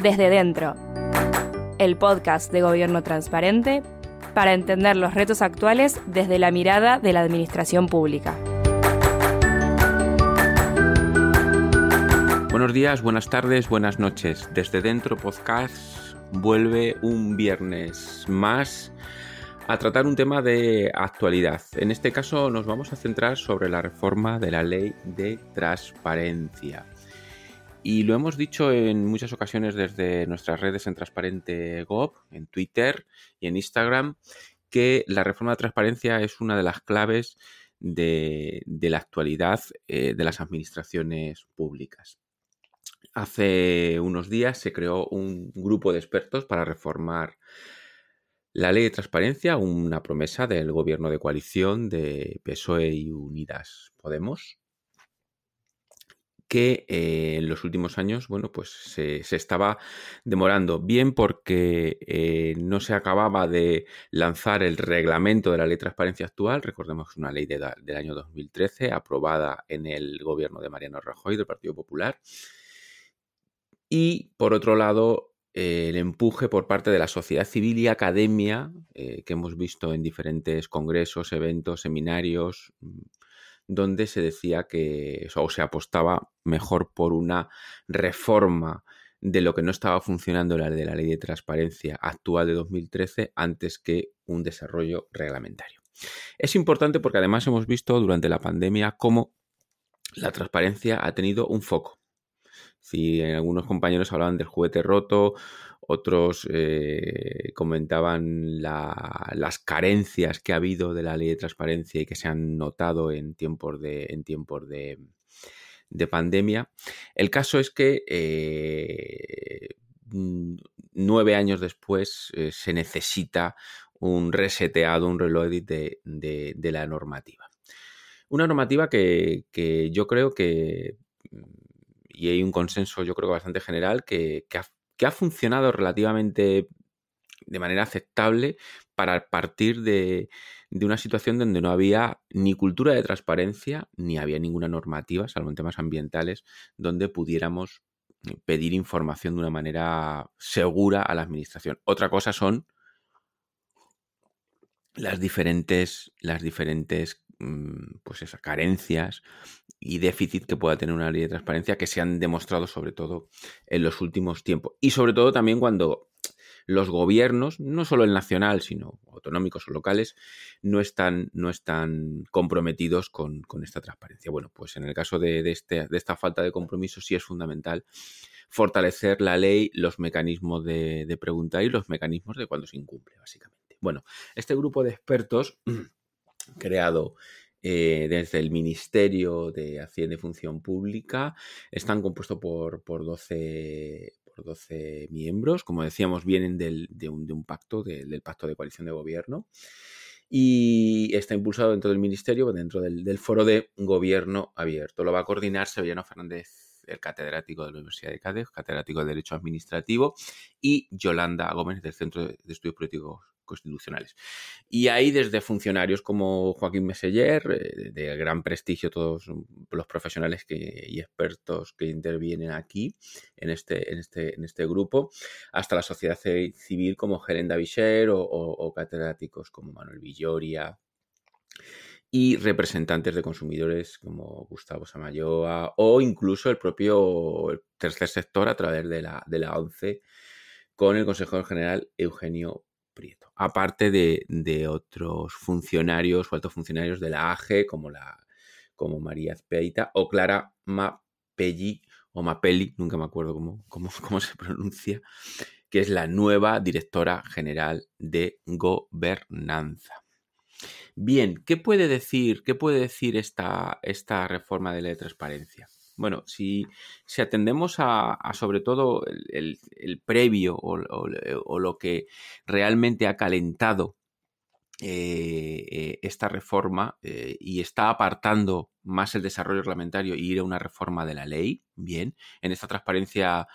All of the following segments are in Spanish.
desde dentro, el podcast de Gobierno Transparente para entender los retos actuales desde la mirada de la administración pública. Buenos días, buenas tardes, buenas noches. Desde Dentro Podcast vuelve un viernes más a tratar un tema de actualidad. En este caso nos vamos a centrar sobre la reforma de la ley de transparencia. Y lo hemos dicho en muchas ocasiones desde nuestras redes en Transparente Gov, en Twitter y en Instagram, que la reforma de transparencia es una de las claves de, la actualidad eh, de las administraciones públicas. Hace unos días se creó un grupo de expertos para reformar la ley de transparencia, una promesa del gobierno de coalición de PSOE y Unidas Podemos, que eh, en los últimos años, bueno, pues se, estaba demorando, bien porque eh, no se acababa de lanzar el reglamento de la ley de transparencia actual, recordemos una ley del año 2013, aprobada en el gobierno de Mariano Rajoy del Partido Popular, y por otro lado, el empuje por parte de la sociedad civil y academia eh, que hemos visto en diferentes congresos, eventos, seminarios, mm, donde se decía que o se apostaba mejor por una reforma de lo que no estaba funcionando la de la ley de transparencia actual de 2013 antes que un desarrollo reglamentario. Es importante porque además hemos visto durante la pandemia cómo la transparencia ha tenido un foco si algunos compañeros hablaban del juguete roto, otros eh, comentaban las carencias que ha habido de la ley de transparencia y que se han notado en tiempos de, en tiempos de, pandemia. El caso es que eh, nueve años después eh, se necesita un reseteado, un reloading de, la normativa. Una normativa que, que yo creo que y hay un consenso, yo creo que bastante general, que, ha, funcionado relativamente de manera aceptable para partir de, una situación donde no había ni cultura de transparencia, ni había ninguna normativa, salvo en temas ambientales, donde pudiéramos pedir información de una manera segura a la administración. Otra cosa son las diferentes, las diferentes Mm, pues esas carencias y déficit que pueda tener una ley de transparencia que se han demostrado sobre todo en los últimos tiempos. Y sobre todo también cuando los gobiernos, no solo el nacional, sino autonómicos o locales, no están, no están comprometidos con, esta transparencia. Bueno, pues en el caso de, este, de esta falta de compromiso sí es fundamental fortalecer la ley, los mecanismos de, de preguntar y los mecanismos de cuando se incumple, básicamente. Bueno, este grupo de expertos creado eh, desde el Ministerio de Hacienda y Función Pública. Están compuestos por, por, 12, por 12 miembros. Como decíamos, vienen del, de, un, pacto, del pacto de coalición de gobierno. Y está impulsado dentro del Ministerio, dentro del, del foro de gobierno abierto. Lo va a coordinar Sevillano Fernández el catedrático de la Universidad de Cádiz, catedrático de Derecho Administrativo, y Yolanda Gómez del Centro de Estudios Políticos constitucionales. Y ahí desde funcionarios como Joaquín Meseller, eh, de gran prestigio todos los profesionales que, y expertos que intervienen aquí en este, en, este, en este grupo, hasta la sociedad civil como Gerenda Vicher o, catedráticos como Manuel Villoria y representantes de consumidores como Gustavo Samayoa o incluso el propio tercer sector a través de la, de la ONCE con el consejero general Eugenio aparte de, otros funcionarios o altos funcionarios de la AGE, como, la, como María Azpeita o Clara Mapelli, o Mapelli, nunca me acuerdo cómo, cómo, cómo se pronuncia, que es la nueva directora general de gobernanza. Bien, ¿qué puede decir, qué puede decir esta, esta reforma de la transparencia? Bueno, si, si atendemos a, sobre todo el, previo o, lo que realmente ha calentado eh, eh, esta reforma eh, y está apartando más el desarrollo reglamentario y ir a una reforma de la ley, bien, en esta transparencia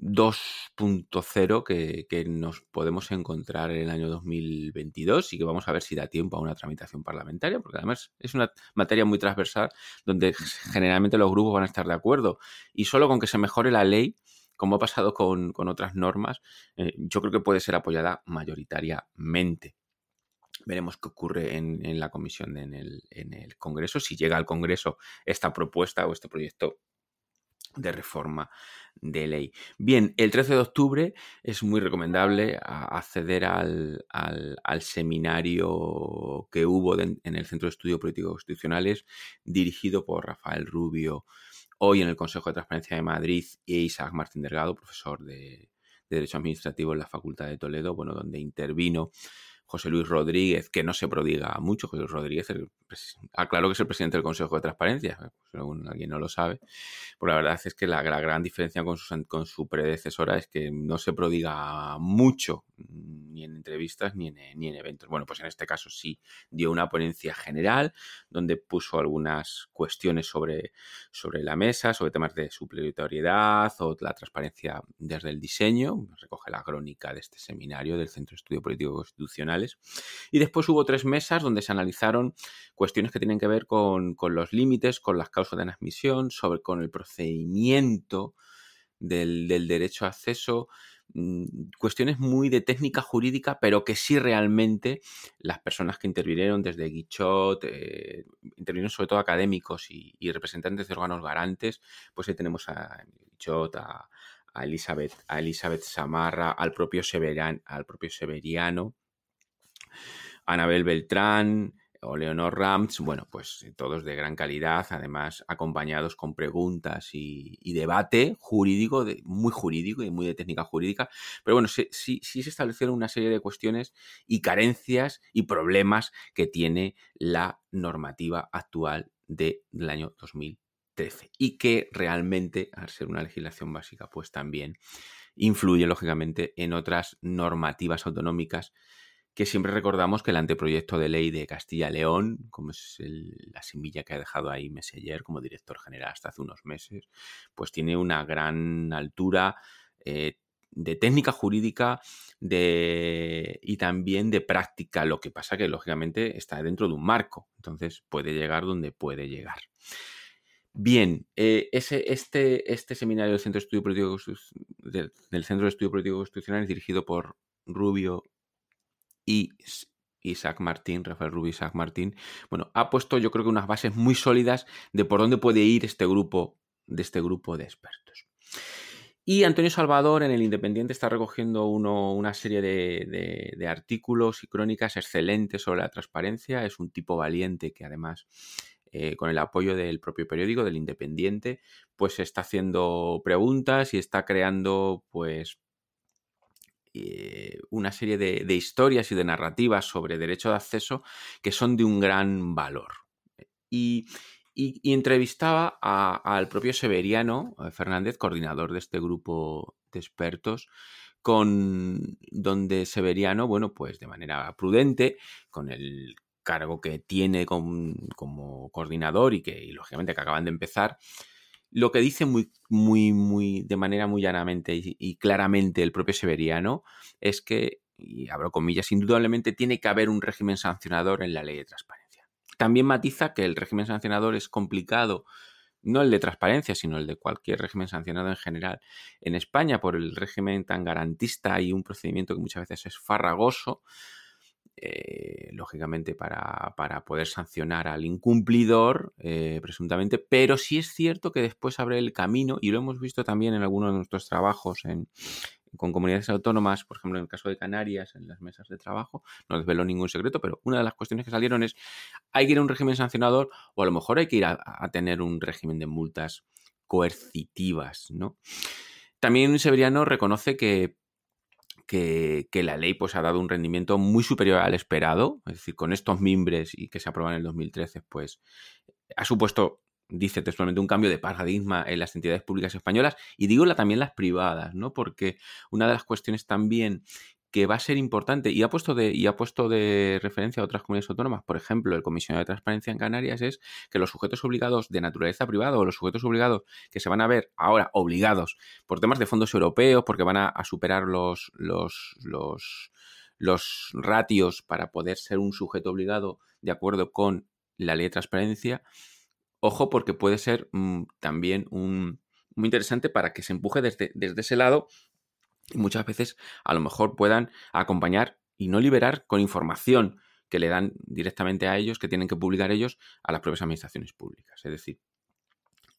2.0 que, que, nos podemos encontrar en el año 2022 y que vamos a ver si da tiempo a una tramitación parlamentaria, porque además es una materia muy transversal donde generalmente los grupos van a estar de acuerdo y solo con que se mejore la ley, como ha pasado con, otras normas, eh, yo creo que puede ser apoyada mayoritariamente. Veremos qué ocurre en, en la comisión, en el, en el Congreso, si llega al Congreso esta propuesta o este proyecto de reforma de ley. Bien, el 13 de octubre es muy recomendable acceder al, seminario que hubo en el Centro de Estudios Políticos Constitucionales dirigido por Rafael Rubio hoy en el Consejo de Transparencia de Madrid e Isaac Martín Delgado, profesor de, de Derecho Administrativo en la Facultad de Toledo, bueno, donde intervino José Luis Rodríguez, que no se prodiga mucho. José Luis Rodríguez aclaró que es el presidente del Consejo de Transparencia, pues, según alguien no lo sabe. Pues la verdad es que la, gran diferencia con su, con su, predecesora es que no se prodiga mucho, ni en entrevistas ni en, ni en eventos. Bueno, pues en este caso sí dio una ponencia general donde puso algunas cuestiones sobre, sobre la mesa, sobre temas de supletoriedad o la transparencia desde el diseño. Recoge la crónica de este seminario del Centro de Estudio Político Constitucional y después hubo tres mesas donde se analizaron cuestiones que tienen que ver con, los límites, con las causas de admisión, sobre, con el procedimiento del, derecho a acceso, mm, cuestiones muy de técnica jurídica, pero que sí realmente las personas que intervinieron desde Guichot, eh, intervinieron sobre todo académicos y, representantes de órganos garantes, pues ahí tenemos a Guichot, a, Elizabeth, a Elizabeth Samarra, al propio Severiano, Anabel Beltrán o Leonor Rams, bueno, pues eh, todos de gran calidad, además acompañados con preguntas y, debate jurídico, muy jurídico y muy de técnica jurídica. Pero bueno, sí, se establecieron una serie de cuestiones y carencias y problemas que tiene la normativa actual del año 2013 y que realmente, al ser una legislación básica, pues también influye lógicamente en otras normativas autonómicas que siempre recordamos que el anteproyecto de ley de Castilla-León, como es la semilla que ha dejado ahí Messenger como director general hasta hace unos meses, pues tiene una gran altura eh, de técnica jurídica de, y también de práctica, lo que pasa que lógicamente está dentro de un marco, entonces puede llegar donde puede llegar. Bien, eh, ese, este, este seminario del Centro de Estudio Político del Centro de Estudio Político Constitucional es dirigido por Rubio y Isaac Martín, Rafael Rubio Isaac Martín, bueno, ha puesto yo creo que unas bases muy sólidas de por dónde puede ir este grupo, de este grupo de expertos. Y Antonio Salvador en el Independiente está recogiendo una serie de, artículos y crónicas excelentes sobre la transparencia. Es un tipo valiente que además, eh, con el apoyo del propio periódico, del Independiente, pues está haciendo preguntas y está creando pues eh, una serie de, historias y de narrativas sobre derecho de acceso que son de un gran valor. Y, entrevistaba al propio Severiano eh, Fernández, coordinador de este grupo de expertos, con donde Severiano, bueno, pues de manera prudente, con el cargo que tiene como coordinador y que lógicamente que acaban de empezar, lo que dice muy, muy, muy, de manera muy llanamente y, claramente el propio Severiano es que, y abro comillas, indudablemente tiene que haber un régimen sancionador en la ley de transparencia. También matiza que el régimen sancionador es complicado, no el de transparencia, sino el de cualquier régimen sancionado en general. En España, por el régimen tan garantista y un procedimiento que muchas veces es farragoso, eh, lógicamente para, poder sancionar al incumplidor, eh, presuntamente, pero sí es cierto que después abre el camino, y lo hemos visto también en algunos de nuestros trabajos con comunidades autónomas, por ejemplo, en el caso de Canarias, en las mesas de trabajo, no desveló ningún secreto, pero una de las cuestiones que salieron es, hay que ir a un régimen sancionador o a lo mejor hay que ir a, a tener un régimen de multas coercitivas, ¿no? También Severiano reconoce que que, la ley pues, ha dado un rendimiento muy superior al esperado, es decir, con estos mimbres y que se aprueban en el 2013, pues ha supuesto dice textualmente un cambio de paradigma en las entidades públicas españolas y digo también las privadas, ¿no? Porque una de las cuestiones también que va a ser importante y ha puesto de, y ha puesto de referencia a otras comunidades autónomas, por ejemplo, el comisionado de transparencia en Canarias, es que los sujetos obligados de naturaleza privada o los sujetos obligados que se van a ver ahora obligados por temas de fondos europeos, porque van a, superar los, los, los, los ratios para poder ser un sujeto obligado de acuerdo con la ley de transparencia, ojo porque puede ser mm, también un, muy interesante para que se empuje desde, desde ese lado y muchas veces a lo mejor puedan acompañar y no liberar con información que le dan directamente a ellos, que tienen que publicar ellos a las propias administraciones públicas. Es decir,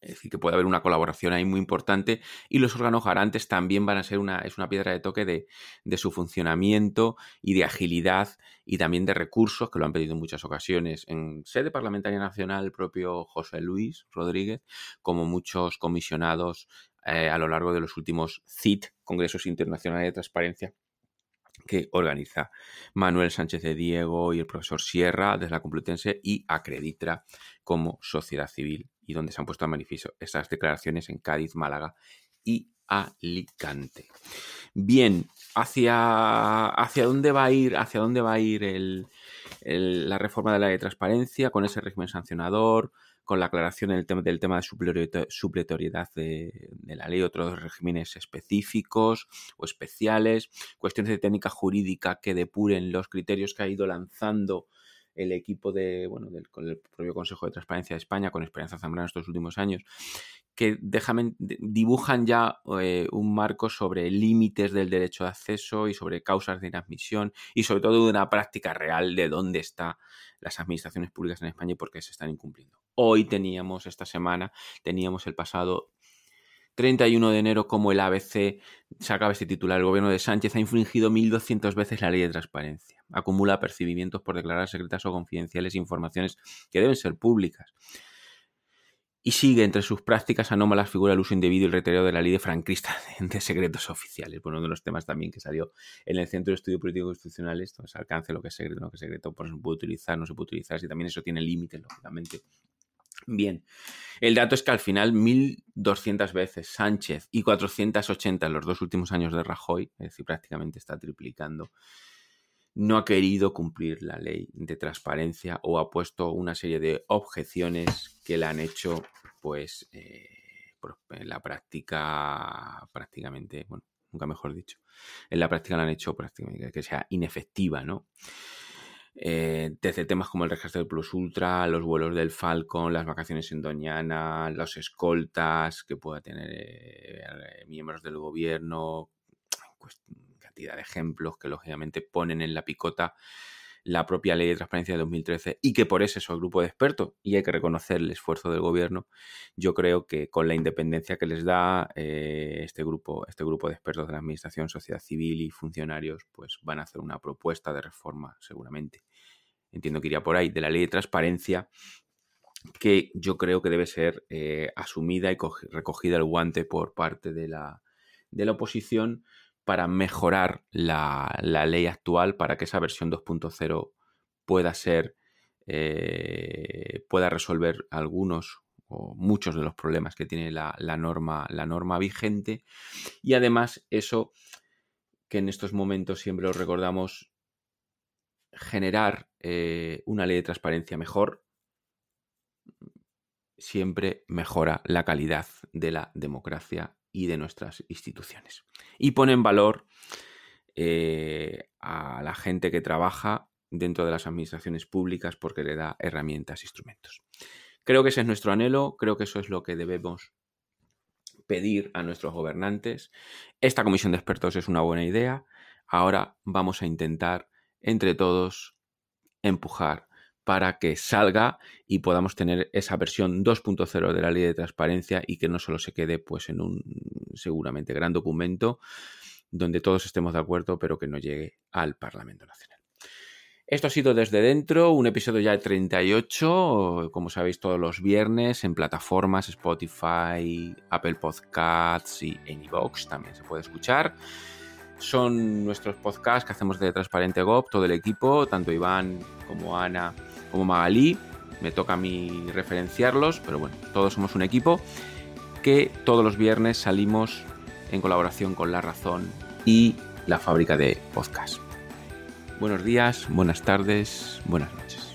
es decir, que puede haber una colaboración ahí muy importante y los órganos garantes también van a ser una, es una piedra de toque de, de, su funcionamiento y de agilidad y también de recursos que lo han pedido en muchas ocasiones en sede parlamentaria nacional el propio José Luis Rodríguez, como muchos comisionados eh, a lo largo de los últimos CIT, Congresos Internacionales de Transparencia, que organiza Manuel Sánchez de Diego y el profesor Sierra desde la Complutense y Acreditra como sociedad civil y donde se han puesto a manifiesto esas declaraciones en Cádiz, Málaga y Alicante. Bien, hacia, hacia dónde va a ir, hacia dónde va a ir la reforma de la de transparencia con ese régimen sancionador, con la aclaración del tema, del tema de supletoriedad de, la ley, otros regímenes específicos o especiales, cuestiones de técnica jurídica que depuren los criterios que ha ido lanzando el equipo de, bueno, del, el propio Consejo de Transparencia de España, con Esperanza Zambrano estos últimos años, que dibujan ya eh, un marco sobre límites del derecho de acceso y sobre causas de inadmisión y sobre todo de una práctica real de dónde están las administraciones públicas en España y por qué se están incumpliendo. Hoy teníamos, esta semana, teníamos el pasado 31 de enero como el ABC sacaba este titular. El gobierno de Sánchez ha infringido 1.200 veces la ley de transparencia. Acumula percibimientos por declarar secretas o confidenciales informaciones que deben ser públicas y sigue entre sus prácticas anómalas figura el uso indebido y el de la ley de franquista de secretos oficiales. Bueno, uno de los temas también que salió en el Centro de Estudio Político Constitucional, esto se alcance lo que es secreto, lo que es secreto, por no se puede utilizar, no se puede utilizar, y también eso tiene límites, lógicamente. Bien, el dato es que al final 1.200 veces Sánchez y 480 en los dos últimos años de Rajoy, es decir, prácticamente está triplicando no ha querido cumplir la ley de transparencia o ha puesto una serie de objeciones que la han hecho, pues, eh, en la práctica, prácticamente, bueno, nunca mejor dicho, en la práctica la han hecho prácticamente que sea inefectiva, ¿no? Eh, desde temas como el registro del Plus Ultra, los vuelos del Falcon, las vacaciones en Doñana, los escoltas que pueda tener eh, miembros del gobierno, de ejemplos que lógicamente ponen en la picota la propia ley de transparencia de 2013 y que por eso es el grupo de expertos y hay que reconocer el esfuerzo del gobierno, yo creo que con la independencia que les da eh, este, grupo, este grupo de expertos de la Administración, sociedad civil y funcionarios, pues van a hacer una propuesta de reforma seguramente. Entiendo que iría por ahí, de la ley de transparencia que yo creo que debe ser eh, asumida y recogida el guante por parte de la, de la oposición para mejorar la, ley actual para que esa versión 2.0 pueda ser, eh, pueda resolver algunos o muchos de los problemas que tiene la, norma, la norma vigente. Y además eso que en estos momentos siempre lo recordamos, generar eh, una ley de transparencia mejor siempre mejora la calidad de la democracia y de nuestras instituciones. Y pone en valor eh, a la gente que trabaja dentro de las administraciones públicas porque le da herramientas, instrumentos. Creo que ese es nuestro anhelo, creo que eso es lo que debemos pedir a nuestros gobernantes. Esta comisión de expertos es una buena idea. Ahora vamos a intentar entre todos empujar para que salga y podamos tener esa versión 2.0 de la ley de transparencia y que no solo se quede pues en un seguramente gran documento donde todos estemos de acuerdo pero que no llegue al Parlamento Nacional. Esto ha sido desde dentro, un episodio ya de 38, como sabéis todos los viernes en plataformas Spotify, Apple Podcasts y Anybox también se puede escuchar. Son nuestros podcasts que hacemos de Transparente GOP, todo el equipo, tanto Iván como Ana como Magalí. me toca a mí referenciarlos, pero bueno, todos somos un equipo que todos los viernes salimos en colaboración con La Razón y la fábrica de podcast. Buenos días, buenas tardes, buenas noches.